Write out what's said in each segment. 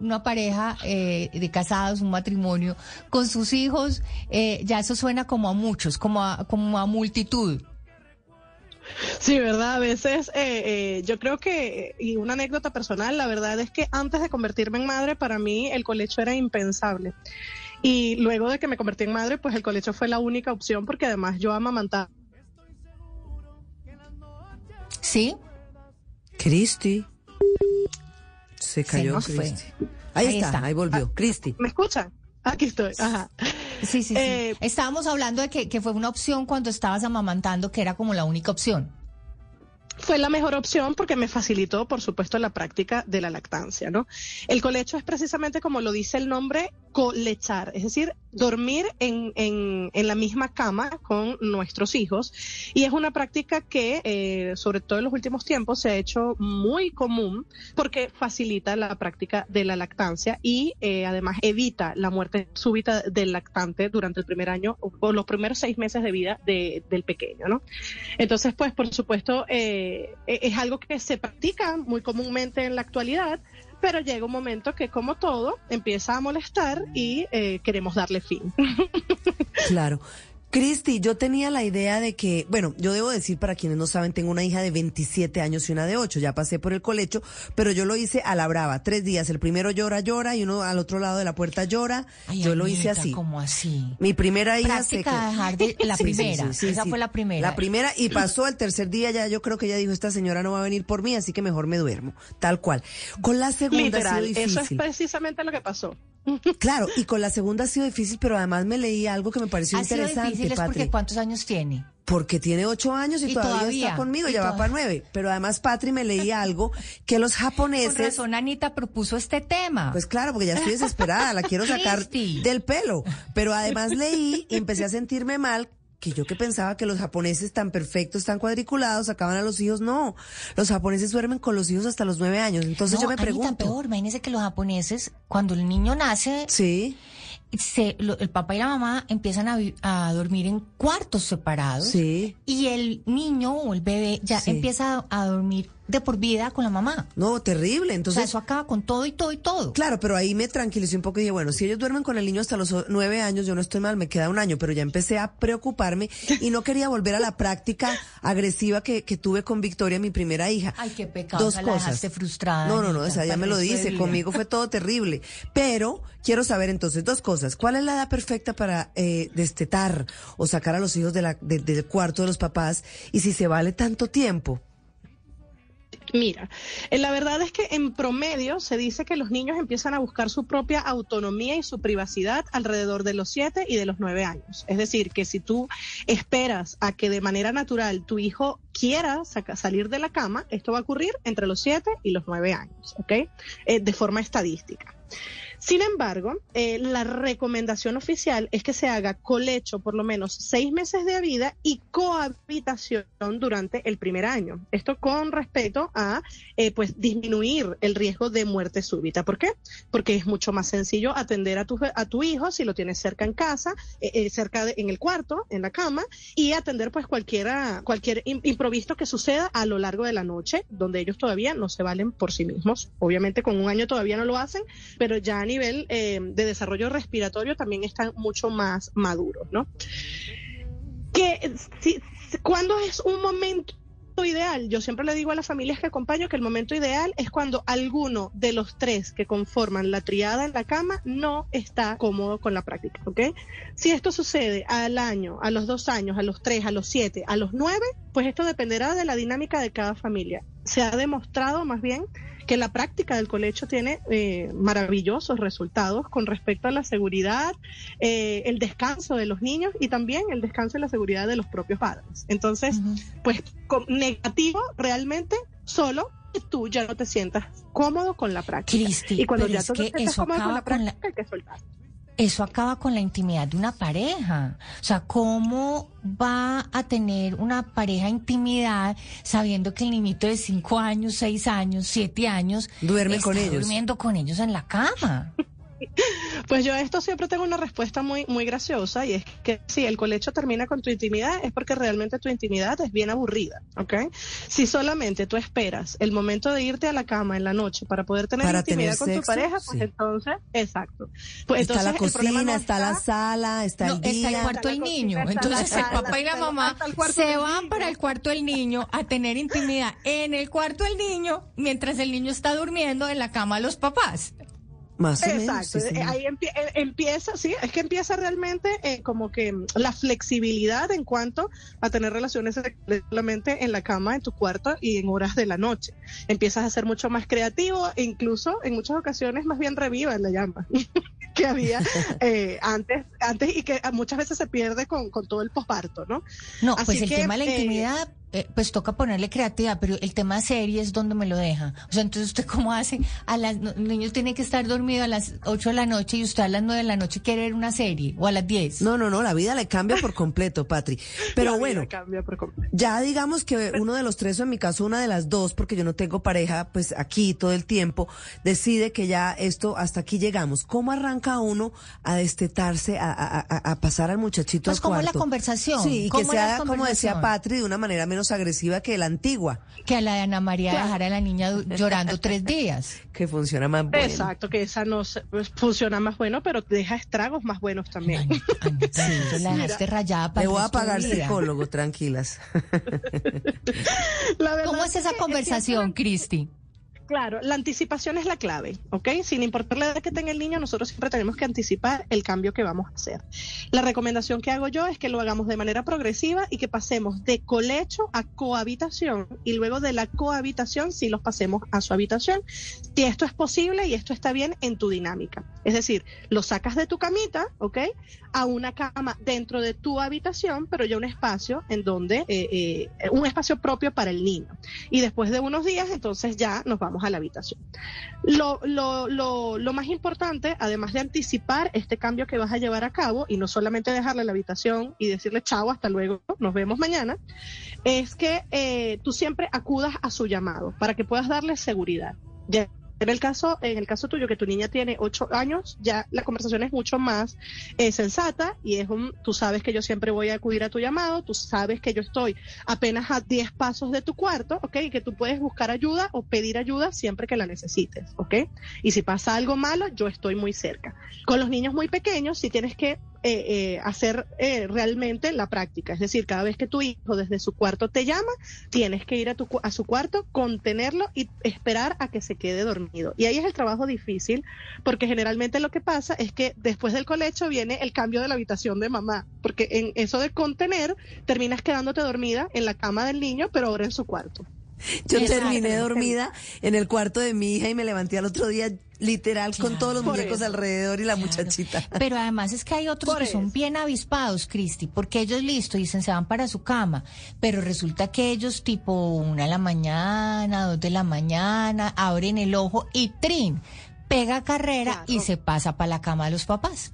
una pareja eh, de casados, un matrimonio, con sus hijos, eh, ya eso suena como a muchos, como a, como a multitud. Sí, verdad, a veces eh, yo creo que, y una anécdota personal, la verdad es que antes de convertirme en madre, para mí el colecho era impensable. Y luego de que me convertí en madre, pues el colecho fue la única opción porque además yo amamantaba. ¿Sí? Cristi. Se cayó Cristi. Ahí, está, ahí volvió. Ah, Cristi. ¿Me escuchan? Aquí estoy. Ajá. Sí, sí, sí. Eh, Estábamos hablando de que, que fue una opción cuando estabas amamantando, que era como la única opción fue la mejor opción porque me facilitó, por supuesto, la práctica de la lactancia, ¿no? El colecho es precisamente como lo dice el nombre, colechar, es decir, dormir en, en, en la misma cama con nuestros hijos. Y es una práctica que, eh, sobre todo en los últimos tiempos, se ha hecho muy común porque facilita la práctica de la lactancia y eh, además evita la muerte súbita del lactante durante el primer año o los primeros seis meses de vida de, del pequeño, ¿no? Entonces, pues, por supuesto, eh, es algo que se practica muy comúnmente en la actualidad pero llega un momento que como todo empieza a molestar y eh, queremos darle fin. Claro. Cristi, yo tenía la idea de que, bueno, yo debo decir para quienes no saben, tengo una hija de 27 años y una de 8, ya pasé por el colecho, pero yo lo hice a la brava, tres días, el primero llora, llora y uno al otro lado de la puerta llora, yo lo hice así. ¿Cómo así? Mi primera hija Práctica dejar de, la primera, esa fue la primera. La primera y pasó el tercer día ya yo creo que ella dijo, esta señora no va a venir por mí, así que mejor me duermo, tal cual. Con la segunda Literal, eso es precisamente lo que pasó. Claro, y con la segunda ha sido difícil, pero además me leí algo que me pareció interesante. Sido difícil porque ¿cuántos años tiene? Porque tiene ocho años y, todavía, está conmigo, ya va para nueve. Pero además, Patri, me leí algo que los japoneses. Con razón, Anita propuso este tema. Pues claro, porque ya estoy desesperada, la quiero sacar del pelo. Pero además leí y empecé a sentirme mal que yo que pensaba que los japoneses tan perfectos, tan cuadriculados, sacaban a los hijos, no. Los japoneses duermen con los hijos hasta los nueve años. Entonces yo me pregunto. peor, imagínese que los japoneses, cuando el niño nace, sí. Se, el papá y la mamá empiezan a, a, dormir en cuartos separados. Sí. Y el niño o el bebé ya empieza a dormir de por vida con la mamá. No, terrible. Entonces, eso acaba con todo y todo y todo. Claro, pero ahí me tranquilicé un poco y dije, bueno, si ellos duermen con el niño hasta los nueve años, yo no estoy mal, me queda un año, pero ya empecé a preocuparme y no quería volver a la práctica agresiva que, que tuve con Victoria, mi primera hija. Ay, qué pecado. Dos cosas. frustrada. No, no, no, esa ya me lo dice, conmigo fue todo terrible. Pero quiero saber entonces dos cosas. ¿Cuál es la edad perfecta para eh, destetar o sacar a los hijos de la, del cuarto de los papás y si se vale tanto tiempo? Mira, eh, la verdad es que en promedio se dice que los niños empiezan a buscar su propia autonomía y su privacidad alrededor de los siete y de los nueve años. Es decir, que si tú esperas a que de manera natural tu hijo quiera salir de la cama, esto va a ocurrir entre los siete y los nueve años, ¿ok? Eh, de forma estadística. Sin embargo, eh, la recomendación oficial es que se haga colecho por lo menos seis meses de vida y cohabitación durante el primer año. Esto con respecto a eh, pues disminuir el riesgo de muerte súbita. ¿Por qué? Porque es mucho más sencillo atender a tu, a tu hijo si lo tienes cerca en casa, eh, cerca en el cuarto, en la cama, y atender pues cualquiera, cualquier improviso que suceda a lo largo de la noche, donde ellos todavía no se valen por sí mismos. Obviamente con un año todavía no lo hacen, pero ya nivel eh, de desarrollo respiratorio también están mucho más maduros, ¿no? Que si, ¿Cuándo es un momento ideal? Yo siempre le digo a las familias que acompaño que el momento ideal es cuando alguno de los tres que conforman la triada en la cama no está cómodo con la práctica, ¿ok? Si esto sucede al año, a los dos años, a los tres, a los siete, a los nueve, pues esto dependerá de la dinámica de cada familia. Se ha demostrado más bien que la práctica del colecho tiene eh, maravillosos resultados con respecto a la seguridad, eh, el descanso de los niños y también el descanso y la seguridad de los propios padres. Entonces, pues negativo realmente solo que tú ya no te sientas cómodo con la práctica. y cuando ya tú te sientas cómodo con la práctica, hay que soltar eso acaba con la intimidad de una pareja. O sea, ¿cómo va a tener una pareja intimidad sabiendo que el niñito de cinco años, seis años, siete años duerme con ellos? Durmiendo con ellos en la cama. Pues yo a esto siempre tengo una respuesta muy, muy graciosa y es que si el colecho termina con tu intimidad es porque realmente tu intimidad es bien aburrida, ¿ok? Si solamente tú esperas el momento de irte a la cama en la noche para poder tener intimidad con tu pareja, pues entonces, exacto. Pues está la cocina, está, la sala, está el Está el cuarto del niño. Entonces el papá y la mamá se van para el cuarto del niño a tener intimidad en el cuarto del niño mientras el niño está durmiendo en la cama de los papás. Más Exacto, ahí eh, empieza, sí, es que empieza realmente eh, como que la flexibilidad en cuanto a tener relaciones solamente en la cama, en tu cuarto y en horas de la noche. Empiezas a ser mucho más creativo e incluso en muchas ocasiones más bien reviva la llama que había eh, antes, antes y que muchas veces se pierde con, todo el posparto, ¿no? No, pues el tema de la intimidad eh, pues toca ponerle creatividad, pero el tema serie es donde me lo deja. O sea, entonces usted cómo hace, a las niños tienen que estar dormidos a las 8 de la noche y usted a las 9 de la noche quiere ver una serie o a las 10. No, no, no, la vida le cambia por completo, Patri. Pero bueno, ya digamos que uno de los tres, o en mi caso una de las dos, porque yo no tengo pareja, pues aquí todo el tiempo, decide que ya esto, hasta aquí llegamos. ¿Cómo arranca uno a destetarse, a, a, pasar al muchachito pues como la conversación. Sí, y que sea, como decía Patri, de una manera menos agresiva que la antigua. Que a la de Ana María dejar a la niña llorando tres días. Que funciona más bueno. Exacto, que esa no pues, funciona más bueno, pero deja estragos más buenos también. la dejaste rayada para Le voy a pagar psicólogo, tranquilas. ¿Cómo es esa conversación, Cristi? Claro, la anticipación es la clave, ¿ok? Sin importar la edad que tenga el niño, nosotros siempre tenemos que anticipar el cambio que vamos a hacer. La recomendación que hago yo es que lo hagamos de manera progresiva y que pasemos de colecho a cohabitación y luego de la cohabitación sí los pasemos a su habitación. Si esto es posible y esto está bien en tu dinámica. Es decir, lo sacas de tu camita, ¿ok? A una cama dentro de tu habitación, pero ya un espacio en donde, eh, eh, un espacio propio para el niño. Y después de unos días, entonces ya nos vamos a la habitación. Lo, lo, lo, lo, más importante, además de anticipar este cambio que vas a llevar a cabo y no solamente dejarle la habitación y decirle chao, hasta luego, nos vemos mañana, es que eh, tú siempre acudas a su llamado para que puedas darle seguridad. Ya en el caso, en el caso tuyo, que tu niña tiene ocho años, ya la conversación es mucho más eh, sensata y es un, tú sabes que yo siempre voy a acudir a tu llamado, tú sabes que yo estoy apenas a diez pasos de tu cuarto, ¿ok? Y que tú puedes buscar ayuda o pedir ayuda siempre que la necesites, ¿ok? Y si pasa algo malo, yo estoy muy cerca. Con los niños muy pequeños, si tienes que eh, eh, hacer eh, realmente la práctica. Es decir, cada vez que tu hijo desde su cuarto te llama, tienes que ir a, tu, a su cuarto, contenerlo y esperar a que se quede dormido. Y ahí es el trabajo difícil, porque generalmente lo que pasa es que después del colecho viene el cambio de la habitación de mamá, porque en eso de contener terminas quedándote dormida en la cama del niño, pero ahora en su cuarto. Yo terminé dormida en el cuarto de mi hija y me levanté al otro día literal con todos los muñecos alrededor y la muchachita. Pero además es que hay otros que son bien avispados, Cristi, porque ellos listo dicen se van para su cama, pero resulta que ellos tipo una de la mañana, dos de la mañana, abren el ojo y trin, pega carrera y se pasa para la cama de los papás.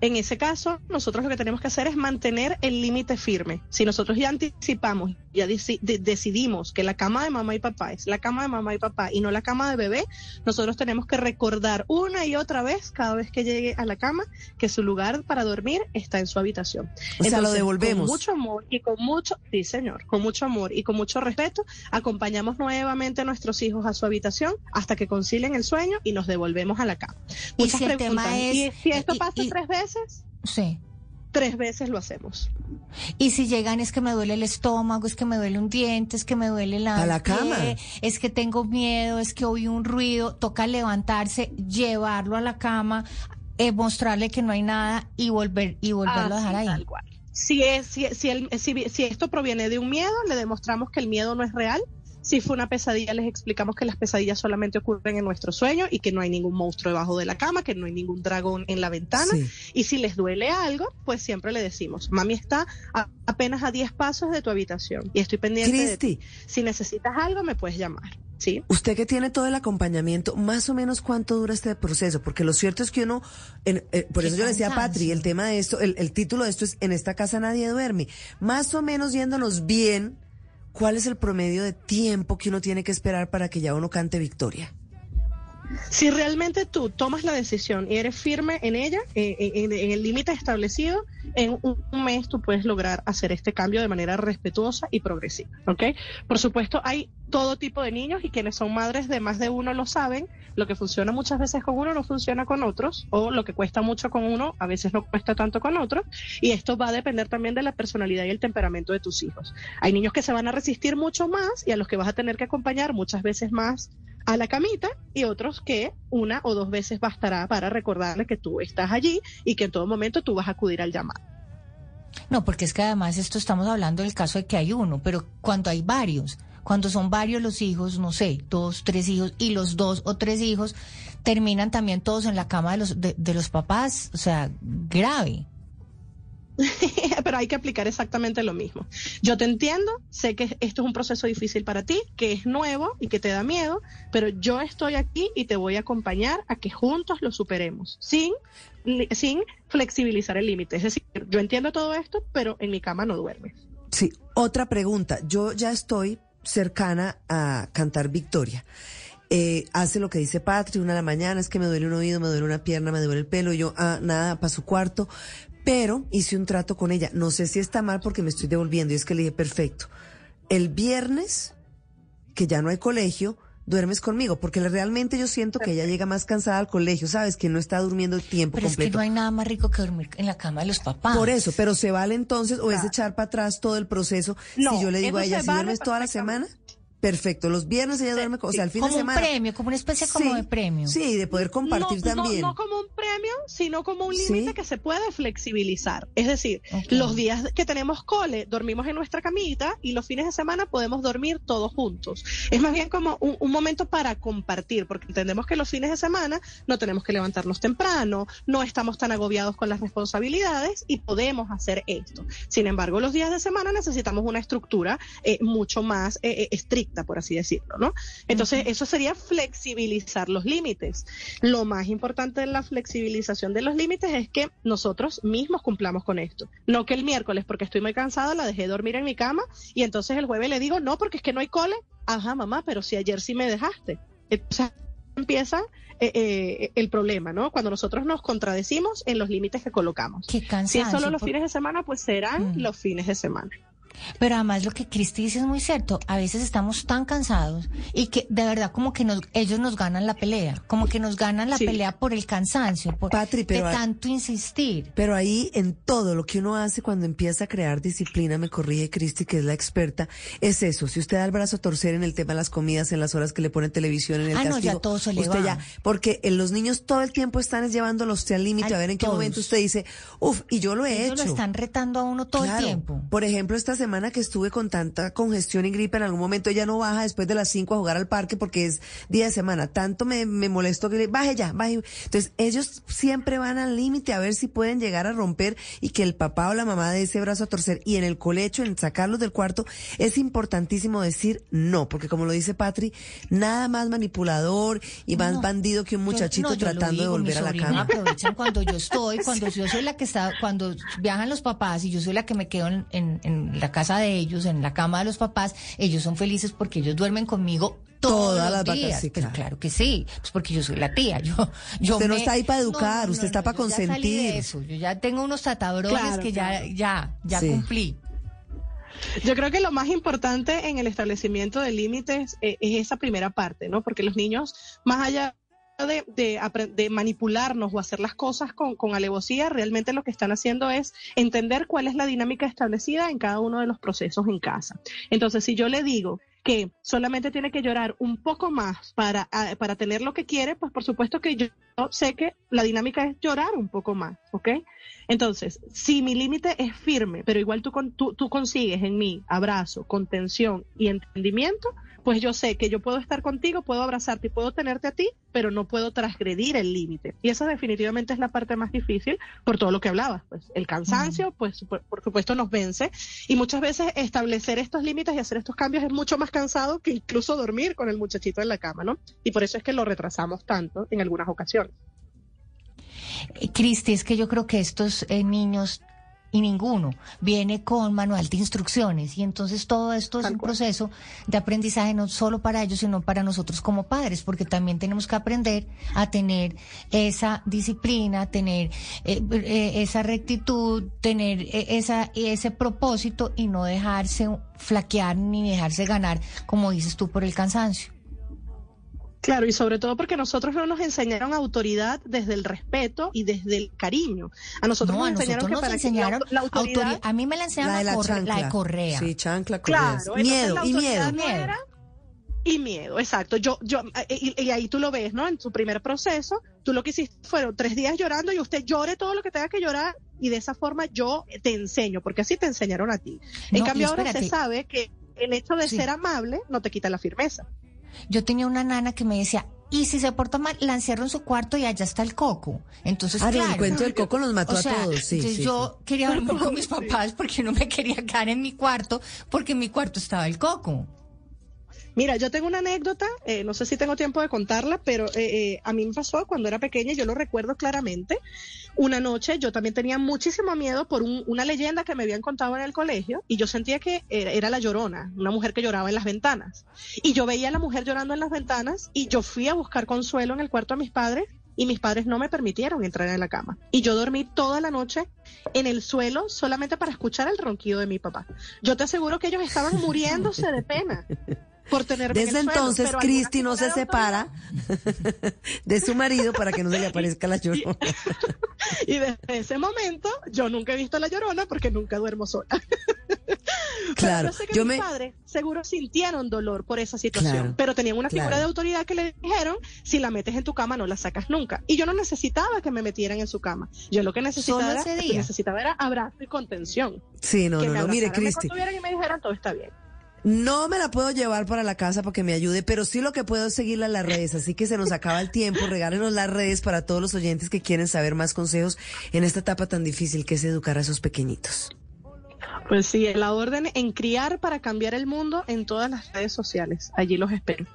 En ese caso, nosotros lo que tenemos que hacer es mantener el límite firme. Si nosotros ya anticipamos, ya decidimos que la cama de mamá y papá es la cama de mamá y papá y no la cama de bebé, nosotros tenemos que recordar una y otra vez, cada vez que llegue a la cama, que su lugar para dormir está en su habitación. O sea, lo devolvemos. Con mucho amor y con mucho, sí señor, con mucho amor y con mucho respeto, acompañamos nuevamente a nuestros hijos a su habitación hasta que concilien el sueño y nos devolvemos a la cama. Muchas y si tema es, si esto pasa tres veces, Sí. Tres veces lo hacemos. Y si llegan es que me duele el estómago, es que me duele un diente, es que me duele la, la cama. es que tengo miedo, es que oí un ruido, toca levantarse, llevarlo a la cama, eh, mostrarle que no hay nada y volver y volverlo a dejar ahí. Si, es, si, si, si esto proviene de un miedo, le demostramos que el miedo no es real si fue una pesadilla, les explicamos que las pesadillas solamente ocurren en nuestro sueño y que no hay ningún monstruo debajo de la cama, que no hay ningún dragón en la ventana. Y si les duele algo, pues siempre le decimos, mami está apenas a 10 pasos de tu habitación y estoy pendiente de ti. Si necesitas algo, me puedes llamar. ¿Sí? Usted que tiene todo el acompañamiento, más o menos cuánto dura este proceso, porque lo cierto es que uno, eh, por eso yo le decía a Patri, el tema de esto, el, el título de esto es En esta casa nadie duerme, más o menos yéndonos bien, ¿cuál es el promedio de tiempo que uno tiene que esperar para que ya uno cante victoria? Si realmente tú tomas la decisión y eres firme en ella, eh, en, el límite establecido, en un mes tú puedes lograr hacer este cambio de manera respetuosa y progresiva, ¿ok? Por supuesto, hay todo tipo de niños y quienes son madres de más de uno lo saben. Lo que funciona muchas veces con uno no funciona con otros, o lo que cuesta mucho con uno a veces no cuesta tanto con otros. Y esto va a depender también de la personalidad y el temperamento de tus hijos. Hay niños que se van a resistir mucho más y a los que vas a tener que acompañar muchas veces más a la camita y otros que una o dos veces bastará para recordarle que tú estás allí y que en todo momento tú vas a acudir al llamado. No, porque es que además esto estamos hablando del caso de que hay uno, pero cuando hay varios, cuando son varios los hijos, no sé, dos, tres hijos, y los dos o tres hijos terminan también todos en la cama de los, de los papás, o sea, grave. pero hay que aplicar exactamente lo mismo. Yo te entiendo, sé que esto es un proceso difícil para ti, que es nuevo y que te da miedo, pero yo estoy aquí y te voy a acompañar a que juntos lo superemos, sin, sin flexibilizar el límite. Es decir, yo entiendo todo esto, pero en mi cama no duermes. Sí, otra pregunta. Yo ya estoy cercana a cantar victoria. Eh, hace lo que dice Patri, una de la mañana, es que me duele un oído, me duele una pierna, me duele el pelo, yo, ah, nada, para su cuarto, pero hice un trato con ella. No sé si está mal porque me estoy devolviendo. Y es que le dije, perfecto. El viernes, que ya no hay colegio, duermes conmigo, porque realmente yo siento que ella llega más cansada al colegio, ¿sabes? Que no está durmiendo el tiempo pero completo. Es que no hay nada más rico que dormir en la cama de los papás. Por eso, pero se vale entonces, o es echar para atrás todo el proceso. si yo le digo a ella, si duermes toda la semana. Perfecto. Los viernes ella duerme, o sea, al fin de semana. Como un premio, como una especie como de premio. Sí, de poder compartir también. No, como un premio, sino como un límite que se puede flexibilizar. Es decir, los días que tenemos cole, dormimos en nuestra camita y los fines de semana podemos dormir todos juntos. Es más bien como un, un momento para compartir, porque entendemos que los fines de semana no tenemos que levantarnos temprano, no estamos tan agobiados con las responsabilidades y podemos hacer esto. Sin embargo, los días de semana necesitamos una estructura eh, mucho más eh, eh estricta por así decirlo, ¿no? Entonces, eso sería flexibilizar los límites. Lo más importante de la flexibilización de los límites es que nosotros mismos cumplamos con esto. No que el miércoles, porque estoy muy cansada, la dejé dormir en mi cama y entonces el jueves le digo, no, porque es que no hay cole. Ajá, mamá, pero si ayer sí me dejaste. Entonces, empieza eh, eh, el problema, ¿no? Cuando nosotros nos contradecimos en los límites que colocamos. si es solo los fines de semana, pues serán mm. los fines de semana. Pero además lo que Cristi dice es muy cierto. A veces estamos tan cansados y que de verdad como que nos, ellos nos ganan la pelea, como que nos ganan la pelea por el cansancio, por de tanto insistir. Pero ahí en todo lo que uno hace cuando empieza a crear disciplina, me corrige Cristi, que es la experta, es eso. Si usted da el brazo a torcer en el tema de las comidas, en las horas que le pone televisión, en el ah, no, ya todo se le usted ya, porque en los niños todo el tiempo están llevándolos usted al límite, a ver en qué momento usted dice, uff, y yo lo he hecho. lo están retando a uno todo el tiempo. Por ejemplo, esta semana que estuve con tanta congestión y gripe, en algún momento ella no baja después de las 5 a jugar al parque porque es día de semana. Tanto me, me molesto que le baje ya, baje. Entonces, ellos siempre van al límite a ver si pueden llegar a romper y que el papá o la mamá de ese brazo a torcer. Y en el colecho, en sacarlos del cuarto, es importantísimo decir no, porque como lo dice Patri, nada más manipulador y más bandido que un muchachito tratando de volver a la cama. aprovechan cuando yo estoy, cuando yo soy la que está, cuando viajan los papás y yo soy la que me quedo en, en la casa de ellos, en la cama de los papás, ellos son felices porque ellos duermen conmigo todas las días. Pues claro. que sí, pues porque yo soy la tía. Yo, yo usted no está ahí para educar, usted está para consentir. eso. Yo ya tengo unos tratadores que ya, ya, ya cumplí. Yo creo que lo más importante en el establecimiento de límites eh, es esa primera parte, ¿no? Porque los niños, más allá de, de, manipularnos o hacer las cosas con, alevosía, realmente lo que están haciendo es entender cuál es la dinámica establecida en cada uno de los procesos en casa. Entonces, si yo le digo que solamente tiene que llorar un poco más para, para tener lo que quiere, pues por supuesto que yo sé que la dinámica es llorar un poco más, ¿ok? Entonces, si mi límite es firme, pero igual tú, tú, tú consigues en mí abrazo, contención y entendimiento, pues yo sé que yo puedo estar contigo, puedo abrazarte y puedo tenerte a ti, pero no puedo transgredir el límite. Y esa definitivamente es la parte más difícil por todo lo que hablabas. Pues el cansancio, pues por, supuesto nos vence y muchas veces establecer estos límites y hacer estos cambios es mucho más cansado que incluso dormir con el muchachito en la cama, ¿no? Y por eso es que lo retrasamos tanto en algunas ocasiones. Cristi, es que yo creo que estos eh, niños y ninguno viene con manual de instrucciones. Y entonces todo esto es un proceso de aprendizaje no solo para ellos, sino para nosotros como padres, porque también tenemos que aprender a tener esa disciplina, tener eh, eh, esa rectitud, tener eh, esa, ese propósito y no dejarse flaquear ni dejarse ganar, como dices tú, por el cansancio. Claro, y sobre todo porque nosotros no nos enseñaron autoridad desde el respeto y desde el cariño. A nosotros nos enseñaron que para enseñaron la, autoridad, A mí me la enseñaron la, de, correa. Sí, chancla, correa. Claro, miedo, y miedo. y miedo, exacto. Yo, yo, y, y, ahí tú lo ves, ¿no? En su primer proceso, tú lo que hiciste fueron tres días llorando y usted llore todo lo que tenga que llorar y de esa forma yo te enseño, porque así te enseñaron a ti. En cambio ahora se sabe que el hecho de ser amable no te quita la firmeza. Yo tenía una nana que me decía, y si se porta mal, la encierro en su cuarto y allá está el coco. Entonces, ah, claro. el cuento del coco nos mató a todos. Sí, yo quería dormir con mis papás porque no me quería quedar en mi cuarto, porque en mi cuarto estaba el coco. Mira, yo tengo una anécdota, eh, no sé si tengo tiempo de contarla, pero eh, eh, a mí me pasó cuando era pequeña, yo lo recuerdo claramente. Una noche yo también tenía muchísimo miedo por una leyenda que me habían contado en el colegio y yo sentía que era, la llorona, una mujer que lloraba en las ventanas. Y yo veía a la mujer llorando en las ventanas y yo fui a buscar consuelo en el cuarto de mis padres y mis padres no me permitieron entrar en la cama. Y yo dormí toda la noche en el suelo solamente para escuchar el ronquido de mi papá. Yo te aseguro que ellos estaban muriéndose de pena por tener Desde entonces, Cristi no se separa de su marido para que no se le aparezca la llorona. y desde ese momento, yo nunca he visto la llorona porque nunca duermo sola. claro, yo sé que mis padres seguro sintieron dolor por esa situación, pero tenían una figura de autoridad que le dijeron, si la metes en tu cama no la sacas nunca. Y yo no necesitaba que me metieran en su cama. Yo lo que necesitaba, era, necesitaba era abrazo y contención. Sí, no, no, no, mire, Cristi. y me dijeran todo está bien. No me la puedo llevar para la casa para que me ayude, pero sí lo que puedo es seguirla en las redes. Así que se nos acaba el tiempo. Regálenos las redes para todos los oyentes que quieren saber más consejos en esta etapa tan difícil que es educar a esos pequeñitos. Pues sí, la orden en criar para cambiar el mundo en todas las redes sociales. Allí los espero.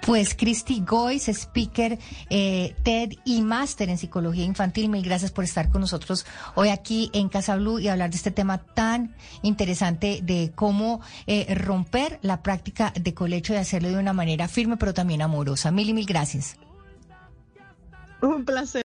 Pues Christy Goyce, speaker eh, TED y máster en psicología infantil, mil gracias por estar con nosotros hoy aquí en Casa Blue y hablar de este tema tan interesante de cómo eh, romper la práctica de colecho y hacerlo de una manera firme pero también amorosa. Mil y mil gracias. Un placer.